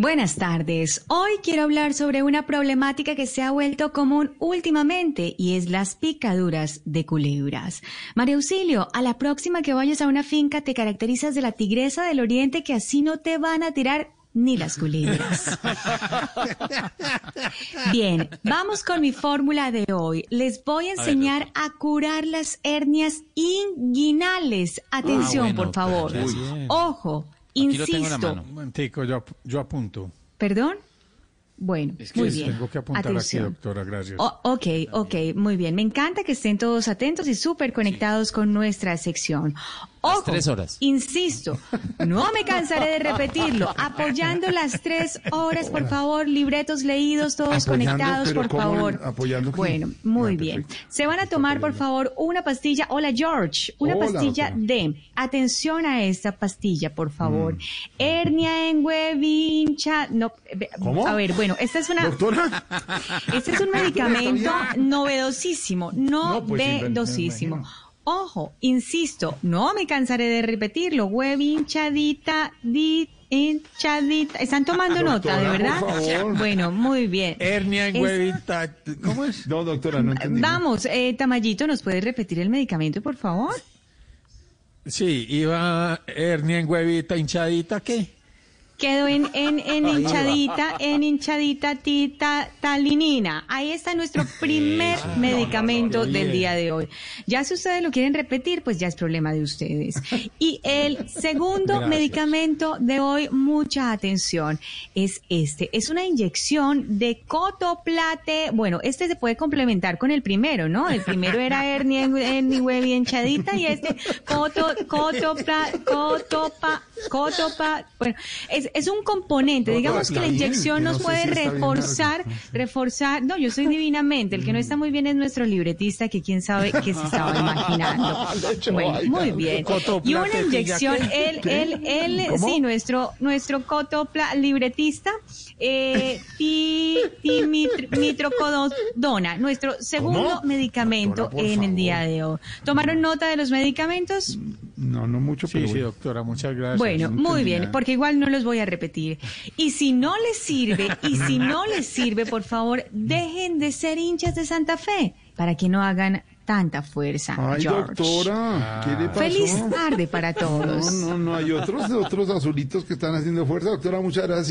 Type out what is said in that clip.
Buenas tardes. Hoy quiero hablar sobre una problemática que se ha vuelto común últimamente y es las picaduras de culebras. María Auxilio, a la próxima que vayas a una finca te caracterizas de la tigresa del oriente que así no te van a tirar ni las culebras. Bien, vamos con mi fórmula de hoy. Les voy a enseñar a, curar las hernias inguinales. Atención, Ah, bueno, por favor. doctora, Ojo, Aquí lo tengo en la insisto. mano. Un momentico, yo, yo apunto. ¿Perdón? Bueno, Es que muy sí, bien. Tengo que apuntar Atención. aquí, doctora, gracias. Oh, ok, ok, muy bien. Me encanta que estén todos atentos y súper conectados con nuestra sección. Ojo, tres horas. insisto, no me cansaré de repetirlo. Apoyando las tres horas, por favor, libretos leídos, todos Apoyando, conectados, por ¿cómo favor. apoyando? Bueno, muy Ah, bien. perfecto. Se van a tomar, por favor, una pastilla. Hola, George. Una Hola, pastilla doctora. de. Atención a esta pastilla, por favor. Mm. Hernia en huevincha. No, ¿Cómo? a ver, bueno, esta es una. Doctora, Este es un medicamento novedosísimo, No, pues, sí, Ojo, insisto, no me cansaré de repetirlo. Web hinchadita, di, hinchadita. ¿Están tomando nota, de verdad? por favor. Bueno, muy bien. Hernia en Es- huevita. ¿Cómo es? no, doctora, no entendí. Vamos, eh, Tamayito, ¿nos puede repetir el medicamento, por favor? Sí, iba hernia en huevita, hinchadita, ¿qué? Quedó en, en, en hinchadita, en hinchadita tita talinina. Ahí está nuestro primer medicamento del día de hoy. Ya si ustedes lo quieren repetir, pues ya es problema de ustedes. Y el segundo Gracias. medicamento de hoy, mucha atención, es este. Es una inyección de cotoplate. Bueno, este se puede complementar con el primero, ¿no? El primero era hernia en, y hinchadita y este coto, cotopla, cotopa, cotopa. Bueno, es, es un componente. Digamos que la inyección nos puede reforzar, reforzar. No, yo soy divinamente. El que no está muy bien es nuestro libretista, que quién sabe qué se estaba imaginando. Hecho, Bueno, muy bien. Y una inyección, él, él, él, sí, nuestro, nuestro cotopla libretista, eh, mitrocodona, nuestro segundo medicamento en el día de hoy. ¿Tomaron nota de los medicamentos? No, no mucho, Sí, pero sí, bueno. doctora, muchas gracias. Bueno, no muy bien, nada. porque igual no los voy a repetir. Y si no les sirve, y si no les sirve, por favor, dejen de ser hinchas de Santa Fe para que no hagan tanta fuerza. Ay, George. doctora, ¿qué le pasó? Feliz tarde para todos. No, no, no, hay otros, otros azulitos que están haciendo fuerza. Doctora, muchas gracias.